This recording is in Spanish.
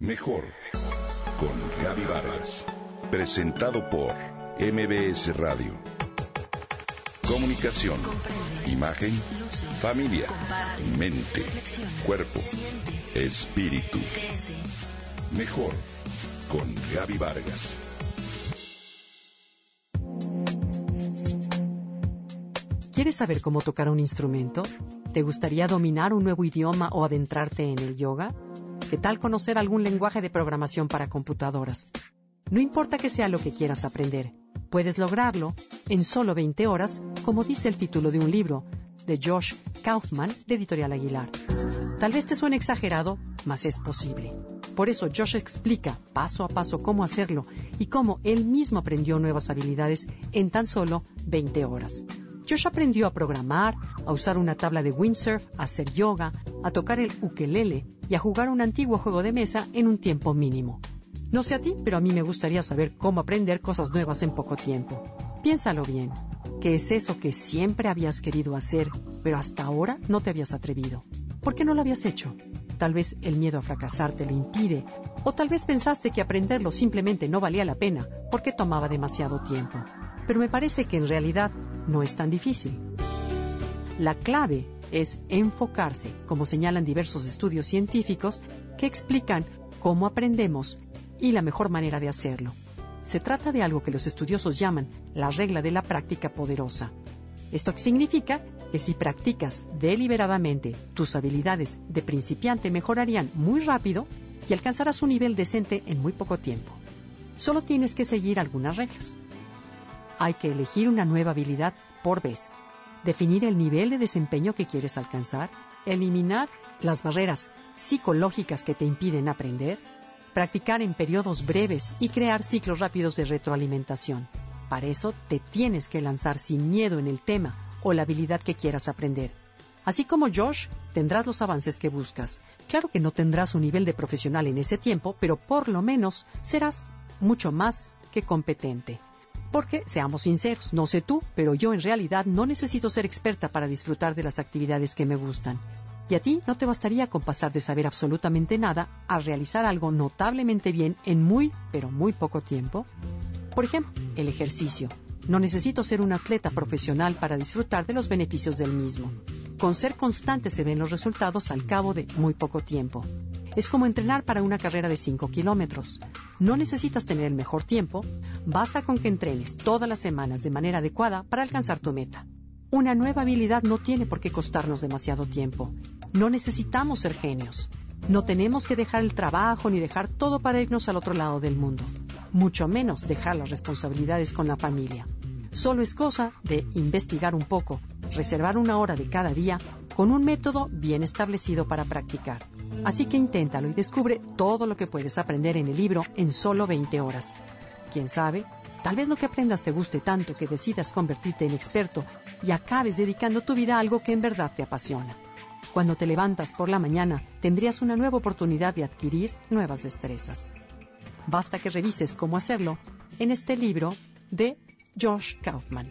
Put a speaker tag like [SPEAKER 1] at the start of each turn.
[SPEAKER 1] Mejor con Gaby Vargas. Presentado por MBS Radio. Comunicación, imagen, familia, mente, cuerpo, espíritu. Mejor con Gaby Vargas.
[SPEAKER 2] ¿Quieres saber cómo tocar un instrumento? ¿Te gustaría dominar un nuevo idioma o adentrarte en el yoga? ¿Qué tal conocer algún lenguaje de programación para computadoras? No importa que sea lo que quieras aprender, puedes lograrlo en solo 20 horas, como dice el título de un libro de Josh Kaufman de Editorial Aguilar. Tal vez te suene exagerado, mas es posible. Por eso Josh explica paso a paso cómo hacerlo y cómo él mismo aprendió nuevas habilidades en tan solo 20 horas. Josh aprendió a programar, a usar una tabla de windsurf, a hacer yoga, a tocar el ukelele y a jugar un antiguo juego de mesa en un tiempo mínimo. No sé a ti, pero a mí me gustaría saber cómo aprender cosas nuevas en poco tiempo. Piénsalo bien. ¿Qué es eso que siempre habías querido hacer, pero hasta ahora no te habías atrevido? ¿Por qué no lo habías hecho? Tal vez el miedo a fracasar te lo impide, o tal vez pensaste que aprenderlo simplemente no valía la pena porque tomaba demasiado tiempo pero me parece que en realidad no es tan difícil. La clave es enfocarse, como señalan diversos estudios científicos que explican cómo aprendemos y la mejor manera de hacerlo. Se trata de algo que los estudiosos llaman la regla de la práctica poderosa. Esto significa que si practicas deliberadamente, tus habilidades de principiante mejorarían muy rápido y alcanzarás un nivel decente en muy poco tiempo. Solo tienes que seguir algunas reglas hay que elegir una nueva habilidad por vez, definir el nivel de desempeño que quieres alcanzar, eliminar las barreras psicológicas que te impiden aprender, practicar en periodos breves y crear ciclos rápidos de retroalimentación. Para eso te tienes que lanzar sin miedo en el tema o la habilidad que quieras aprender. Así como Josh, tendrás los avances que buscas. Claro que no tendrás un nivel de profesional en ese tiempo, pero por lo menos serás mucho más que competente. Porque, seamos sinceros, no sé tú, pero yo en realidad no necesito ser experta para disfrutar de las actividades que me gustan. Y a ti no te bastaría con pasar de saber absolutamente nada a realizar algo notablemente bien en muy, pero muy poco tiempo. Por ejemplo, el ejercicio. No necesito ser un atleta profesional para disfrutar de los beneficios del mismo. Con ser constante se ven los resultados al cabo de muy poco tiempo. Es como entrenar para una carrera de 5 kilómetros. No necesitas tener el mejor tiempo, basta con que entrenes todas las semanas de manera adecuada para alcanzar tu meta. Una nueva habilidad no tiene por qué costarnos demasiado tiempo. No necesitamos ser genios. No tenemos que dejar el trabajo ni dejar todo para irnos al otro lado del mundo. Mucho menos dejar las responsabilidades con la familia. Solo es cosa de investigar un poco, reservar una hora de cada día con un método bien establecido para practicar. Así que inténtalo y descubre todo lo que puedes aprender en el libro en solo 20 horas. Quién sabe, tal vez lo que aprendas te guste tanto que decidas convertirte en experto y acabes dedicando tu vida a algo que en verdad te apasiona. Cuando te levantas por la mañana, tendrías una nueva oportunidad de adquirir nuevas destrezas. Basta que revises cómo hacerlo en este libro de Josh Kaufman.